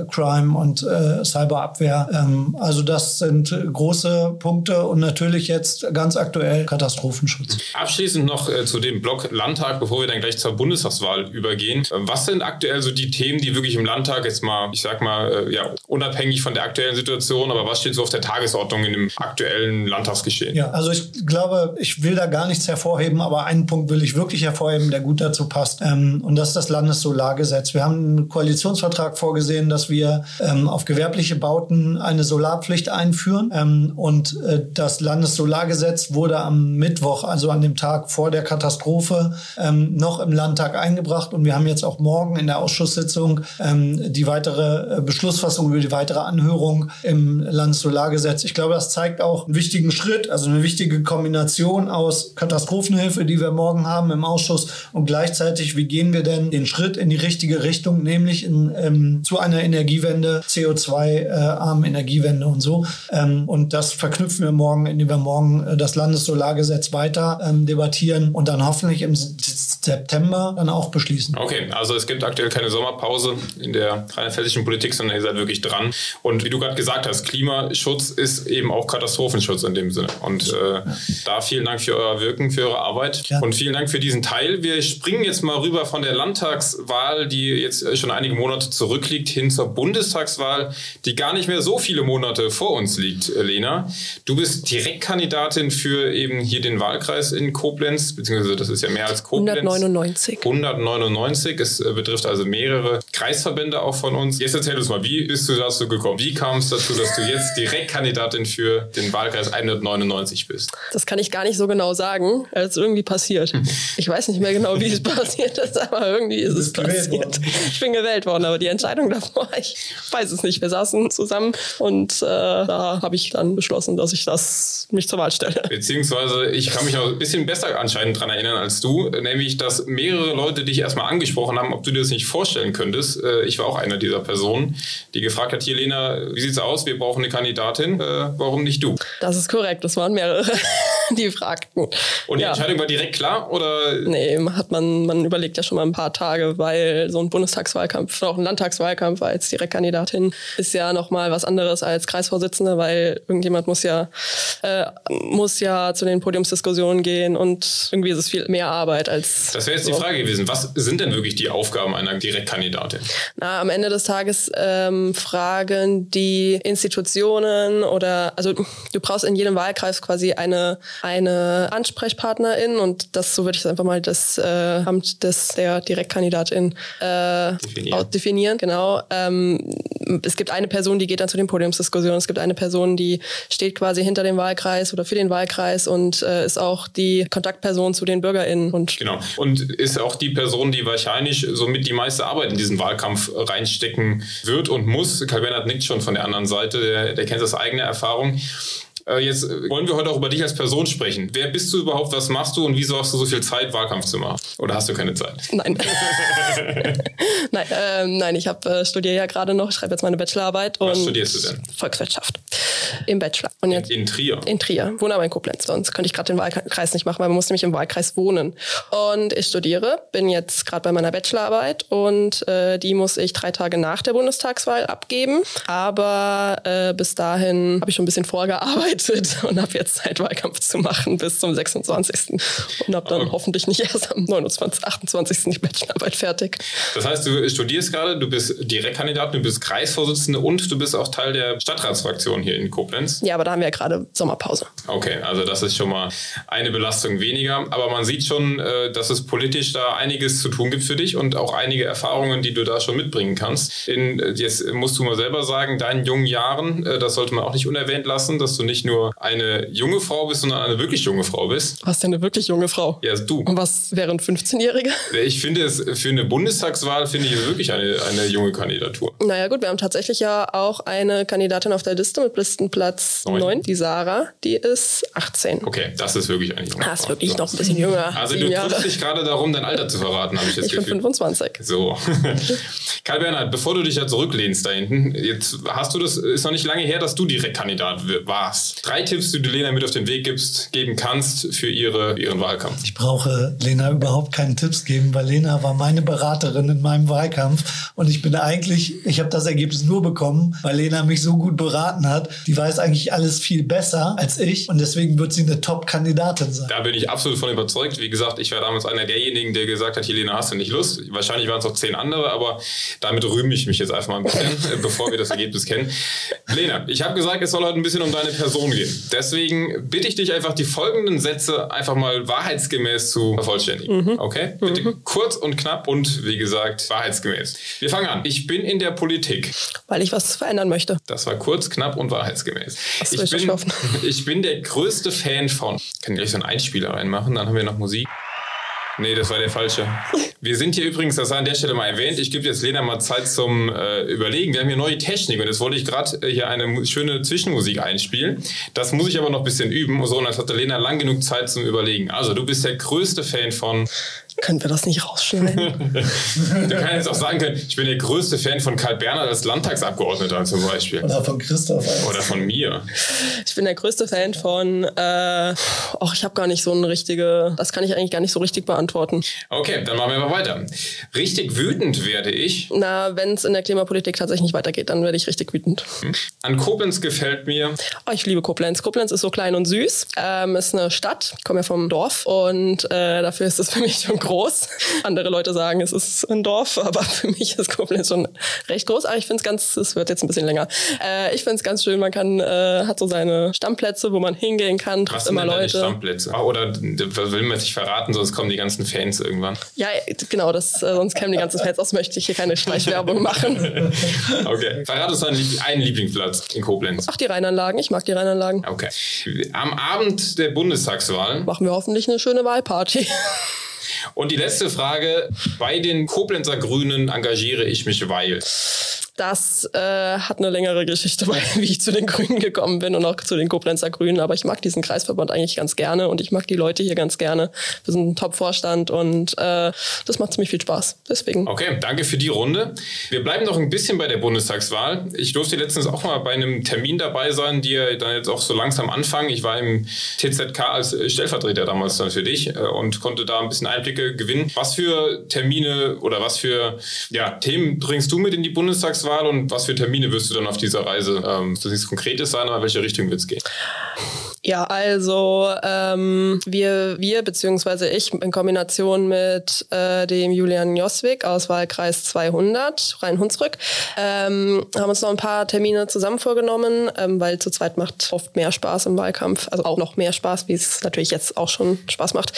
Cybercrime und äh, Cyberabwehr. Ähm, also das sind große Punkte und natürlich jetzt ganz aktuell Katastrophenschutz. Abschließend noch äh, zu dem Block Landtag, bevor wir dann gleich zur Bundestagswahl übergehen. Äh, was sind aktuell so die Themen, die wirklich im Landtag jetzt mal, ich sag mal, äh, ja, unabhängig von der aktuellen Situation, aber was steht so auf der Tagesordnung in dem aktuellen Landtagsgeschehen? Ja, also ich glaube, ich will da gar nichts hervorheben, aber einen Punkt will ich wirklich hervorheben, der gut dazu passt. Ähm, und das ist das Landessolargesetz. Wir haben einen Koalitionsvertrag vorgesehen, dass wir ähm, auf gewerbliche Bauten eine Solarpflicht einführen. Ähm, und äh, das Landessolargesetz wurde am Mittwoch, also an dem Tag vor der Katastrophe, ähm, noch im Landtag eingebracht. Und wir haben jetzt auch morgen in der Ausschusssitzung ähm, die weitere äh, Beschlussfassung über die weitere Anhörung im Landessolargesetz. Ich glaube, das zeigt auch einen wichtigen Schritt, also eine wichtige Kombination aus Katastrophenhilfe, die wir morgen haben im Ausschuss und gleichzeitig, wie gehen wir denn den Schritt in die richtige Richtung, nämlich in, ähm, zu einer Energiewende, CO2-armen äh, Energiewende und so. Ähm, und das verknüpfen wir morgen, indem wir morgen äh, das Landessolargesetz weiter ähm, debattieren und dann hoffentlich im September dann auch beschließen. Okay, also es gibt aktuell keine Sommerpause in der rheinland-pfälzischen Politik, sondern ihr seid wirklich dran. Und wie du gerade gesagt hast, Klimaschutz ist eben auch Katastrophenschutz in dem Sinne. Und äh, da vielen Dank für euer Wirken, für eure Arbeit ja. und vielen Dank für diesen Teil. Wir springen jetzt mal rüber von der Landtagswahl, die jetzt schon einige Monate zurückliegt, hin zur Bundestagswahl, die gar nicht mehr so viele Monate vor uns liegt, Lena. Du bist Direktkandidatin für eben hier den Wahlkreis in Koblenz, beziehungsweise das ist ja mehr als Koblenz. 199. 199. Es äh, betrifft also mehrere Kreisverbände auch von uns. Jetzt erzähl uns mal, wie bist du dazu gekommen? Wie kam es dazu, dass du jetzt Direktkandidatin für den Wahlkreis 199 bist? Das kann ich gar nicht so genau sagen. Es ist irgendwie passiert. Ich weiß nicht mehr genau, wie es passiert ist, aber irgendwie ist es passiert. Ich bin gewählt worden, aber die Entscheidung davor, ich weiß es nicht. Wir saßen zusammen und äh, da habe ich dann beschlossen, dass ich das mich zur Wahl stelle. Beziehungsweise ich kann mich noch ein bisschen besser anscheinend daran erinnern als du, nämlich dass mehrere Leute dich erstmal angesprochen haben, ob du dir das nicht vorstellen könntest. Äh, ich war auch einer dieser Personen, die gefragt hat, hier Lena, wie sieht's aus? Wir brauchen eine Kandidatin. Äh, warum nicht du? Das ist korrekt. Das waren mehrere, die fragten. Und die ja. Entscheidung war direkt klar oder? Nee, hat man, man überlegt ja schon mal ein paar Tage, weil so ein Bundestagswahlkampf, auch ein Landtagswahlkampf als Direktkandidatin ist ja nochmal was anderes als Kreisvorsitzende, weil irgendjemand muss ja, äh, muss ja zu den Podiumsdiskussionen gehen und irgendwie ist es viel mehr Arbeit als. Das wäre jetzt die Frage gewesen. Was sind denn wirklich die Aufgaben einer Direktkandidatin? Na, am Ende des Tages ähm, fragen die Institutionen oder, also du brauchst in jedem Wahlkreis quasi eine, eine Ansprechpartnerin und das, so würde ich es einfach mal das äh, Amt des, der Direktkandidatin äh, definieren. definieren. Genau. Ähm, es gibt eine Person, die geht dann zu den Podiumsdiskussionen. Es gibt eine Person, die steht quasi hinter dem Wahlkreis oder für den Wahlkreis und äh, ist auch die Kontaktperson zu den BürgerInnen. Und genau. Und ist auch die Person, die wahrscheinlich somit die meiste Arbeit in diesen Wahlkampf reinstecken wird und muss. Karl Bernhard nickt schon von der anderen Seite, der, der kennt das eigene Erfahrung. Äh, jetzt wollen wir heute auch über dich als Person sprechen. Wer bist du überhaupt? Was machst du? Und wieso hast du so viel Zeit, Wahlkampf zu machen? Oder hast du keine Zeit? Nein. nein, äh, nein, ich habe äh, studiere ja gerade noch. Ich schreibe jetzt meine Bachelorarbeit. Was studierst du denn? Volkswirtschaft. Im Bachelor. Und jetzt in, in Trier? In Trier. Wohne aber in Koblenz. Sonst könnte ich gerade den Wahlkreis nicht machen, weil man muss nämlich im Wahlkreis wohnen. Und ich studiere, bin jetzt gerade bei meiner Bachelorarbeit und äh, die muss ich drei Tage nach der Bundestagswahl abgeben. Aber äh, bis dahin habe ich schon ein bisschen vorgearbeitet und habe jetzt Zeit, Wahlkampf zu machen bis zum 26. Und habe dann okay. hoffentlich nicht erst am 29, 28. die Bachelorarbeit fertig. Das heißt, du studierst gerade, du bist Direktkandidat, du bist Kreisvorsitzende und du bist auch Teil der Stadtratsfraktion hier in Koblenz. Ja, aber da haben wir ja gerade Sommerpause. Okay, also das ist schon mal eine Belastung weniger. Aber man sieht schon, äh, dass es politisch da einiges zu tun gibt für dich und auch einige Erfahrungen, die du da schon mitbringen kannst. In, äh, jetzt musst du mal selber sagen, deinen jungen Jahren, äh, das sollte man auch nicht unerwähnt lassen, dass du nicht nur eine junge Frau bist, sondern eine wirklich junge Frau bist. Was denn eine wirklich junge Frau? Ja, du. Und was wären 15-Jährige? Ich finde es für eine Bundestagswahl finde ich wirklich eine, eine junge Kandidatur. Naja gut, wir haben tatsächlich ja auch eine Kandidatin auf der Liste mit Listenplatz 9. 9, die Sarah, die ist 18. Okay, das ist wirklich junge Frau. Das ist wirklich noch ein bisschen jünger. Also du triffst dich gerade darum, dein Alter zu verraten, habe ich jetzt Ich bin 25. So. Karl Bernhard, bevor du dich ja zurücklehnst da hinten, jetzt hast du das, ist noch nicht lange her, dass du Direktkandidat warst. Drei Tipps, die du Lena mit auf den Weg gibst, geben kannst für ihre, ihren Wahlkampf. Ich brauche Lena überhaupt keinen Tipps geben, weil Lena war meine Beraterin in meinem Wahlkampf und ich bin eigentlich, ich habe das Ergebnis nur bekommen, weil Lena mich so gut beraten hat. Die weiß eigentlich alles viel besser als ich und deswegen wird sie eine Top-Kandidatin sein. Da bin ich absolut von überzeugt. Wie gesagt, ich war damals einer derjenigen, der gesagt hat, Helena, hast du nicht Lust? Wahrscheinlich waren es auch zehn andere, aber damit rühme ich mich jetzt einfach mal ein bisschen, bevor wir das Ergebnis kennen. Lena, ich habe gesagt, es soll heute ein bisschen um deine Person gehen. Deswegen bitte ich dich einfach, die folgenden Sätze einfach mal wahrheitsgemäß zu vervollständigen. Mhm. Okay? Bitte mhm. kurz und knapp und wie gesagt, wahrheitsgemäß. Wir fangen an. Ich bin in der Politik. Weil ich was verändern möchte. Das war kurz, knapp und wahrheitsgemäß. Das ich, bin, ich bin der größte Fan von. Ich kann gleich so einen Einspieler reinmachen, dann haben wir noch Musik. Nee, das war der falsche. Wir sind hier übrigens, das sei an der Stelle mal erwähnt, ich gebe jetzt Lena mal Zeit zum äh, Überlegen. Wir haben hier neue Technik und jetzt wollte ich gerade äh, hier eine schöne Zwischenmusik einspielen. Das muss ich aber noch ein bisschen üben. So, und jetzt hatte Lena lang genug Zeit zum Überlegen. Also, du bist der größte Fan von können wir das nicht rausschneiden? du kannst jetzt auch sagen können, ich bin der größte Fan von Karl Bernhard als Landtagsabgeordneter zum Beispiel. Oder von Christoph. Eigentlich. Oder von mir. Ich bin der größte Fan von, äh, ach, ich habe gar nicht so eine richtige, das kann ich eigentlich gar nicht so richtig beantworten. Okay, dann machen wir mal weiter. Richtig wütend werde ich. Na, wenn es in der Klimapolitik tatsächlich nicht weitergeht, dann werde ich richtig wütend. Hm. An Koblenz gefällt mir. Oh, ich liebe Koblenz. Koblenz ist so klein und süß. Ähm, ist eine Stadt, ich komme ja vom Dorf und äh, dafür ist es für mich schon groß. Andere Leute sagen, es ist ein Dorf, aber für mich ist Koblenz schon recht groß. Aber ich finde es ganz, es wird jetzt ein bisschen länger. Äh, ich finde es ganz schön, man kann, äh, hat so seine Stammplätze, wo man hingehen kann, trifft immer Leute. Stammplätze? Ah, oder will man sich verraten, sonst kommen die ganzen Fans irgendwann. Ja, genau, das, äh, sonst kämen die ganzen Fans aus, möchte ich hier keine Schleichwerbung machen. okay. Verrat uns einen Lieblingsplatz in Koblenz. Ach, die Rheinanlagen. Ich mag die Rheinanlagen. Okay. Am Abend der Bundestagswahl machen wir hoffentlich eine schöne Wahlparty. Und die letzte Frage, bei den Koblenzer Grünen engagiere ich mich, weil. Das äh, hat eine längere Geschichte, wie ich zu den Grünen gekommen bin und auch zu den Koblenzer Grünen. Aber ich mag diesen Kreisverband eigentlich ganz gerne und ich mag die Leute hier ganz gerne. Wir sind ein Top-Vorstand und äh, das macht ziemlich viel Spaß. Deswegen. Okay, danke für die Runde. Wir bleiben noch ein bisschen bei der Bundestagswahl. Ich durfte letztens auch mal bei einem Termin dabei sein, die dann jetzt auch so langsam anfangen. Ich war im TZK als Stellvertreter damals dann für dich äh, und konnte da ein bisschen Einblicke gewinnen. Was für Termine oder was für ja, Themen bringst du mit in die Bundestagswahl? Bundestagswahl und was für Termine wirst du dann auf dieser Reise? Ähm, das nichts Konkretes sein, aber in welche Richtung wird es gehen? Ja, also ähm, wir, wir beziehungsweise ich in Kombination mit äh, dem Julian Joswig aus Wahlkreis 200, Rhein-Hunsrück, ähm, haben uns noch ein paar Termine zusammen vorgenommen, ähm, weil zu zweit macht oft mehr Spaß im Wahlkampf, also auch noch mehr Spaß, wie es natürlich jetzt auch schon Spaß macht.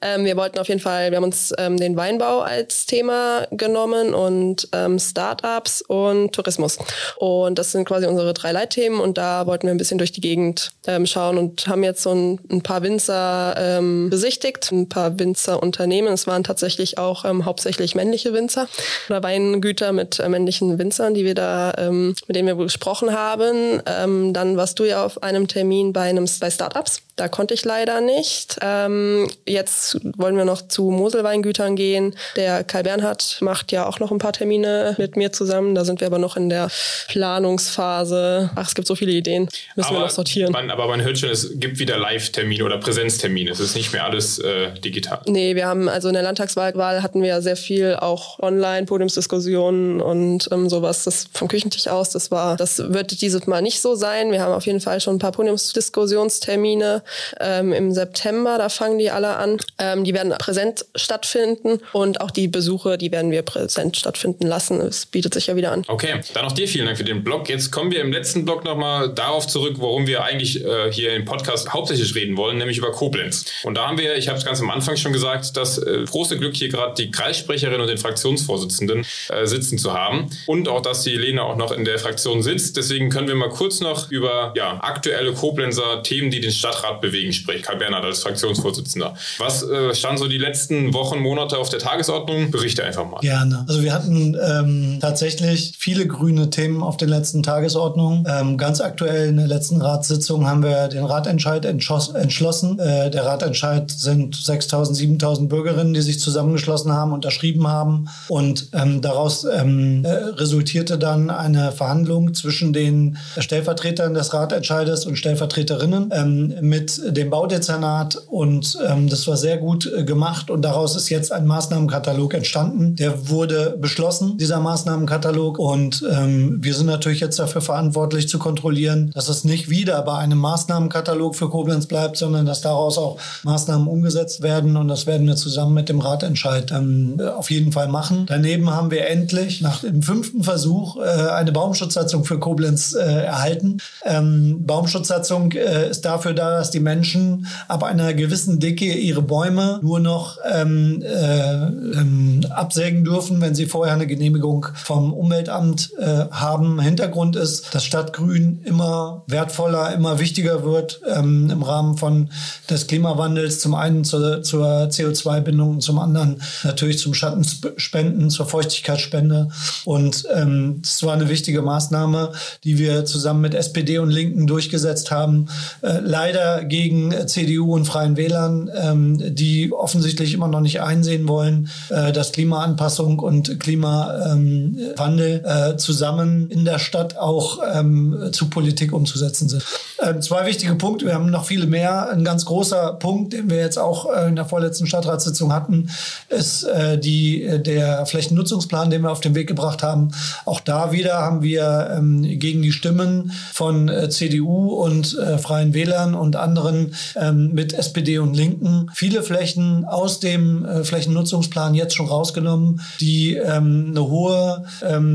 Ähm, wir wollten auf jeden Fall, wir haben uns ähm, den Weinbau als Thema genommen und ähm, Startups und Tourismus. Und das sind quasi unsere drei Leitthemen und da wollten wir ein bisschen durch die Gegend ähm, schauen und und haben jetzt so ein, ein paar Winzer ähm, besichtigt, ein paar Winzerunternehmen. Es waren tatsächlich auch ähm, hauptsächlich männliche Winzer oder Weingüter mit äh, männlichen Winzern, die wir da, ähm, mit denen wir gesprochen haben. Ähm, dann warst du ja auf einem Termin bei einem bei Startups. Da konnte ich leider nicht. Ähm, jetzt wollen wir noch zu Moselweingütern gehen. Der Kai Bernhard macht ja auch noch ein paar Termine mit mir zusammen. Da sind wir aber noch in der Planungsphase. Ach, es gibt so viele Ideen. Müssen aber wir noch sortieren. Man, aber man hört schon, es gibt wieder Live-Termine oder Präsenztermine. Es ist nicht mehr alles äh, digital. Nee, wir haben also in der Landtagswahl hatten wir sehr viel auch online, Podiumsdiskussionen und ähm, sowas. Das vom Küchentisch aus, das war, das wird dieses Mal nicht so sein. Wir haben auf jeden Fall schon ein paar Podiumsdiskussionstermine ähm, im September. Da fangen die alle an. Ähm, die werden präsent stattfinden und auch die Besuche, die werden wir präsent stattfinden lassen. Es bietet sich ja wieder an. Okay, dann auch dir vielen Dank für den Blog. Jetzt kommen wir im letzten Blog nochmal darauf zurück, warum wir eigentlich äh, hier im Podcast hauptsächlich reden wollen, nämlich über Koblenz. Und da haben wir, ich habe es ganz am Anfang schon gesagt, das äh, große Glück hier gerade die Kreissprecherin und den Fraktionsvorsitzenden äh, sitzen zu haben und auch, dass die Lena auch noch in der Fraktion sitzt. Deswegen können wir mal kurz noch über ja, aktuelle Koblenzer Themen, die den Stadtrat bewegen, sprechen. Karl Bernhard als Fraktionsvorsitzender. Was äh, stand so die letzten Wochen, Monate auf der Tagesordnung? Berichte einfach mal. Gerne. Also wir hatten ähm, tatsächlich viele grüne Themen auf den letzten Tagesordnungen. Ähm, ganz aktuell in der letzten Ratssitzung haben wir den Ratentscheid entschlossen. Äh, der Ratentscheid sind 6.000, 7.000 Bürgerinnen, die sich zusammengeschlossen haben, unterschrieben haben. Und ähm, daraus ähm, äh, resultierte dann eine Verhandlung zwischen den Stellvertretern des Ratentscheides und Stellvertreterinnen ähm, mit dem Baudezernat. Und ähm, das war sehr gut äh, gemacht. Und daraus ist jetzt ein Maßnahmenkatalog entstanden. Der wurde beschlossen, dieser Maßnahmenkatalog. Und ähm, wir sind natürlich jetzt dafür verantwortlich zu kontrollieren, dass es nicht wieder bei einem Maßnahmenkatalog für Koblenz bleibt, sondern dass daraus auch Maßnahmen umgesetzt werden. Und das werden wir zusammen mit dem Ratentscheid ähm, auf jeden Fall machen. Daneben haben wir endlich nach dem fünften Versuch äh, eine Baumschutzsatzung für Koblenz äh, erhalten. Ähm, Baumschutzsatzung äh, ist dafür da, dass die Menschen ab einer gewissen Dicke ihre Bäume nur noch ähm, äh, ähm, absägen dürfen, wenn sie vorher eine Genehmigung vom Umweltamt äh, haben. Hintergrund ist, dass Stadtgrün immer wertvoller, immer wichtiger wird ähm, im Rahmen von des Klimawandels. Zum einen zur, zur CO2-Bindung und zum anderen natürlich zum Schattenspenden, zur Feuchtigkeitsspende. Und ähm, das war eine wichtige Maßnahme, die wir zusammen mit SPD und Linken durchgesetzt haben. Äh, leider gegen CDU und Freien Wählern, ähm, die offensichtlich immer noch nicht einsehen wollen, äh, dass Klimaanpassung und Klimawandel äh, zusammen in der Stadt auch ähm, zu Politik umzusetzen sind. Ähm, zwei wichtige Punkte, wir haben noch viele mehr. Ein ganz großer Punkt, den wir jetzt auch äh, in der vorletzten Stadtratssitzung hatten, ist äh, die, äh, der Flächennutzungsplan, den wir auf den Weg gebracht haben. Auch da wieder haben wir ähm, gegen die Stimmen von CDU und Freien Wählern und anderen ähm, mit SPD und Linken viele Flächen aus dem Flächennutzungsplan jetzt schon rausgenommen, die ähm, eine hohe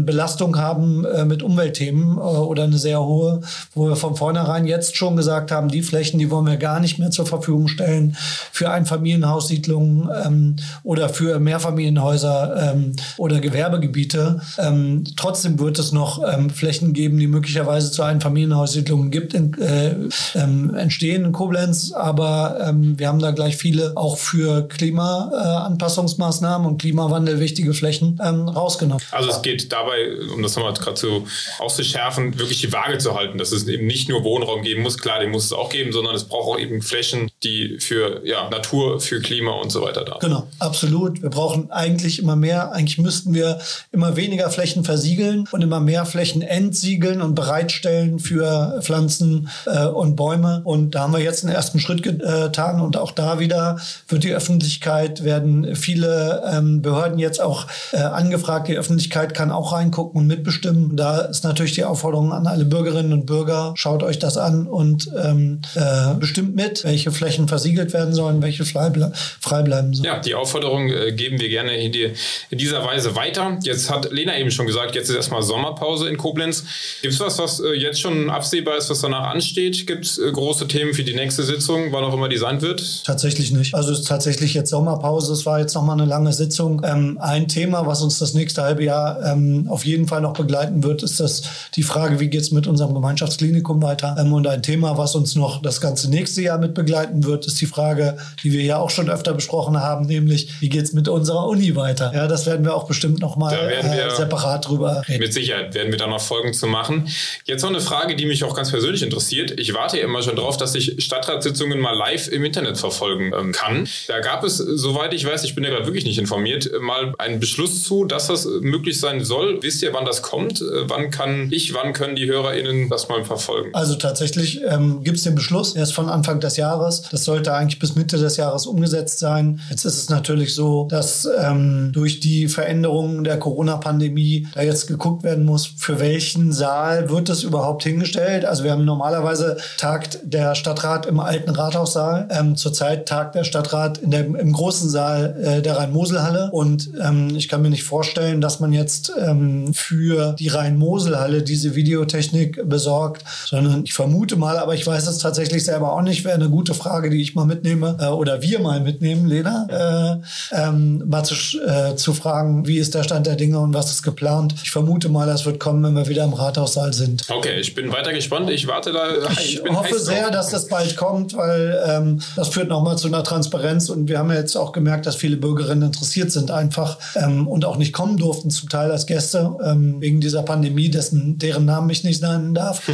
Belastung haben mit Umweltthemen oder eine sehr hohe, wo wir von vornherein jetzt schon gesagt haben, die Flächen, die wollen wir gar nicht mehr zur Verfügung stellen für Einfamilienhaussiedlungen ähm, oder für Mehrfamilienhäuser ähm, oder Gewerbegebiete. Ähm, trotzdem wird es noch ähm, Flächen geben, die möglicherweise zu Einfamilienhaussiedlungen gibt, in, äh, ähm, entstehen in Koblenz. Aber ähm, wir haben da gleich viele auch für Klimaanpassungsmaßnahmen und Klimawandel wichtige Flächen rausgenommen. Also es geht dabei, um das nochmal gerade so auszuschärfen, wirklich die Waage zu halten, dass es eben nicht nur Wohnraum geben muss, klar, den muss es auch geben, sondern es braucht auch eben Flächen, die für ja, Natur, für Klima und so weiter da. Genau, absolut. Wir brauchen eigentlich immer mehr. Eigentlich müssten wir immer weniger Flächen versiegeln und immer mehr Flächen entsiegeln und bereitstellen für Pflanzen äh, und Bäume. Und da haben wir jetzt einen ersten Schritt getan. Und auch da wieder wird die Öffentlichkeit, werden viele ähm, Behörden jetzt auch äh, angefragt. Die Öffentlichkeit kann auch reingucken und mitbestimmen. Da ist natürlich die Aufforderung an alle Bürgerinnen und Bürger, schaut euch das an und ähm, äh, bestimmt mit, welche Flächen Flächen versiegelt werden sollen, welche frei, bleiben sollen. Ja, die Aufforderung äh, geben wir gerne in, die, in, dieser Weise weiter. Jetzt hat Lena eben schon gesagt, jetzt ist erstmal Sommerpause in Koblenz. Gibt es was, was äh, jetzt schon absehbar ist, was danach ansteht? Gibt es äh, große Themen für die nächste Sitzung, wann auch immer die sein wird? Tatsächlich nicht. Also es ist tatsächlich jetzt Sommerpause. Es war jetzt nochmal eine lange Sitzung. Ähm, ein Thema, was uns das nächste halbe Jahr ähm, auf jeden Fall noch begleiten wird, ist das die Frage, wie geht es mit unserem Gemeinschaftsklinikum weiter? Ähm, und ein Thema, was uns noch das ganze nächste Jahr mit begleiten wird, ist die Frage, die wir ja auch schon öfter besprochen haben, nämlich wie geht es mit unserer Uni weiter? Ja, das werden wir auch bestimmt noch mal äh, separat drüber reden. Mit Sicherheit werden wir da noch Folgen zu machen. Jetzt noch eine Frage, die mich auch ganz persönlich interessiert. Ich warte ja immer schon darauf, dass ich Stadtratssitzungen mal live im Internet verfolgen ähm, kann. Da gab es, soweit ich weiß, ich bin ja gerade wirklich nicht informiert, mal einen Beschluss zu, dass das möglich sein soll. Wisst ihr, wann das kommt? Äh, wann kann ich, wann können die HörerInnen das mal verfolgen? Also tatsächlich ähm, gibt es den Beschluss erst von Anfang des Jahres. Das sollte eigentlich bis Mitte des Jahres umgesetzt sein. Jetzt ist es natürlich so, dass ähm, durch die Veränderungen der Corona-Pandemie da jetzt geguckt werden muss, für welchen Saal wird es überhaupt hingestellt. Also wir haben normalerweise tagt der Stadtrat im alten Rathaussaal. Ähm, zurzeit tagt der Stadtrat in dem, im großen Saal äh, der Rhein-Mosel-Halle. Und ähm, ich kann mir nicht vorstellen, dass man jetzt ähm, für die Rhein-Mosel-Halle diese Videotechnik besorgt, sondern ich vermute mal, aber ich weiß es tatsächlich selber auch nicht, wäre eine gute Frage, die ich mal mitnehme äh, oder wir mal mitnehmen, Lena, äh, ähm, mal zu, äh, zu fragen, wie ist der Stand der Dinge und was ist geplant. Ich vermute mal, das wird kommen, wenn wir wieder im Rathaussaal sind. Okay, ich bin weiter gespannt. Ich warte da. Ich, ich hoffe sehr, dass das bald kommt, weil ähm, das führt nochmal zu einer Transparenz und wir haben ja jetzt auch gemerkt, dass viele Bürgerinnen interessiert sind einfach ähm, und auch nicht kommen durften, zum Teil als Gäste, ähm, wegen dieser Pandemie, dessen, deren Namen ich nicht nennen darf.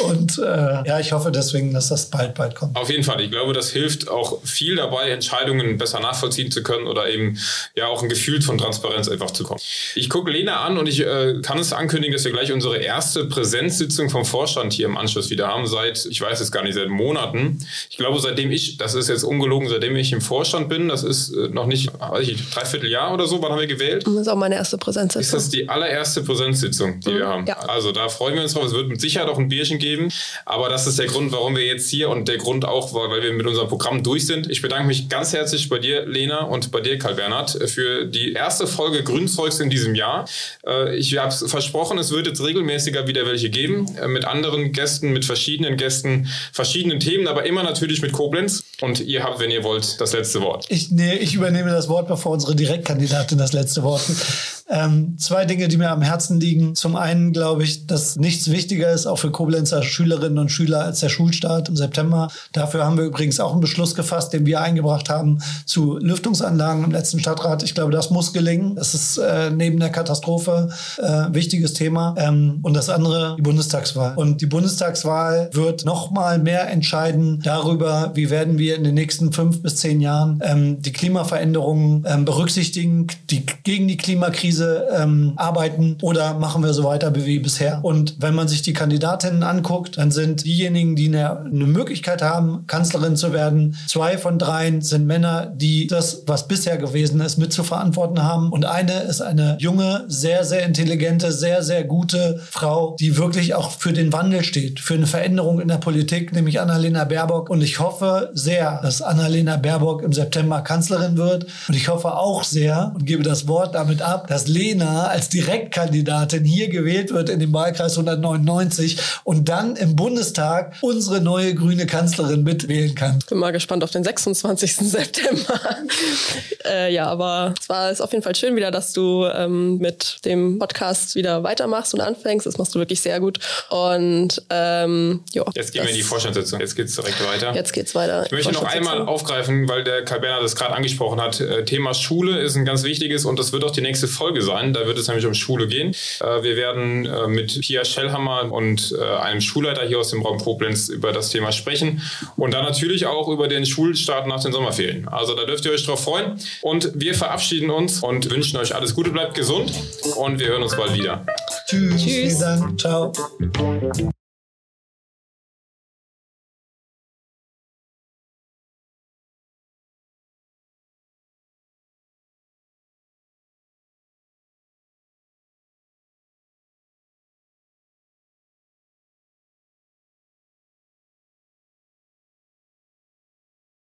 und äh, ja, ich hoffe deswegen, dass das bald, bald kommt. Auf jeden Fall. Ich glaube, das hilft auch viel dabei, Entscheidungen besser nachvollziehen zu können oder eben ja auch ein Gefühl von Transparenz einfach zu kommen. Ich gucke Lena an und ich äh, kann es ankündigen, dass wir gleich unsere erste Präsenzsitzung vom Vorstand hier im Anschluss wieder haben, seit, ich weiß es gar nicht, seit Monaten. Ich glaube, seitdem ich, das ist jetzt ungelogen, seitdem ich im Vorstand bin, das ist äh, noch nicht, weiß ich dreiviertel Jahr oder so, wann haben wir gewählt? Das ist auch meine erste Präsenzsitzung. Ist das die allererste Präsenzsitzung, die mhm, wir haben? Ja. Also da freuen wir uns drauf. Es wird mit Sicherheit auch ein Bierchen geben, aber das ist der Grund, warum wir jetzt hier und der Grund auch, weil wir mit unserem Programm durch sind. Ich bedanke mich ganz herzlich bei dir, Lena, und bei dir, Karl Bernhard, für die erste Folge Grünzeugs in diesem Jahr. Äh, ich habe es versprochen, es wird jetzt regelmäßiger wieder welche geben, äh, mit anderen Gästen, mit verschiedenen Gästen, verschiedenen Themen, aber immer natürlich mit Koblenz. Und ihr habt, wenn ihr wollt, das letzte Wort. Ich, nee, ich übernehme das Wort, bevor unsere Direktkandidatin das letzte Wort. Ähm, zwei Dinge, die mir am Herzen liegen. Zum einen glaube ich, dass nichts wichtiger ist, auch für Koblenzer Schülerinnen und Schüler, als der Schulstart im September. Dafür haben wir übrigens auch einen Beschluss gefasst, den wir eingebracht haben zu Lüftungsanlagen im letzten Stadtrat. Ich glaube, das muss gelingen. Das ist äh, neben der Katastrophe äh, wichtiges Thema. Ähm, und das andere, die Bundestagswahl. Und die Bundestagswahl wird noch mal mehr entscheiden darüber, wie werden wir in den nächsten fünf bis zehn Jahren ähm, die Klimaveränderungen ähm, berücksichtigen, die gegen die Klimakrise Krise ähm, arbeiten oder machen wir so weiter wie bisher? Und wenn man sich die Kandidatinnen anguckt, dann sind diejenigen, die eine, eine Möglichkeit haben, Kanzlerin zu werden, zwei von dreien sind Männer, die das, was bisher gewesen ist, mit zu verantworten haben. Und eine ist eine junge, sehr, sehr intelligente, sehr, sehr gute Frau, die wirklich auch für den Wandel steht, für eine Veränderung in der Politik, nämlich Annalena Baerbock. Und ich hoffe sehr, dass Annalena Baerbock im September Kanzlerin wird. Und ich hoffe auch sehr und gebe das Wort damit ab, dass Lena als Direktkandidatin hier gewählt wird in dem Wahlkreis 199 und dann im Bundestag unsere neue grüne Kanzlerin mitwählen kann. Bin mal gespannt auf den 26. September. äh, ja, aber es war es auf jeden Fall schön wieder, dass du ähm, mit dem Podcast wieder weitermachst und anfängst. Das machst du wirklich sehr gut. Und ähm, jo, Jetzt gehen wir in die Vorstandssitzung. Jetzt geht es direkt weiter. Jetzt geht es weiter. Ich möchte noch einmal aufgreifen, weil der Karl Bernhard das gerade angesprochen hat. Äh, Thema Schule ist ein ganz wichtiges und das wird auch die nächste Folge Folge sein. Da wird es nämlich um Schule gehen. Äh, wir werden äh, mit Pia Schellhammer und äh, einem Schulleiter hier aus dem Raum Koblenz über das Thema sprechen und dann natürlich auch über den Schulstart nach den Sommerferien. Also da dürft ihr euch drauf freuen. Und wir verabschieden uns und wünschen euch alles Gute, bleibt gesund und wir hören uns bald wieder. Tschüss. Tschüss. Dank. Ciao.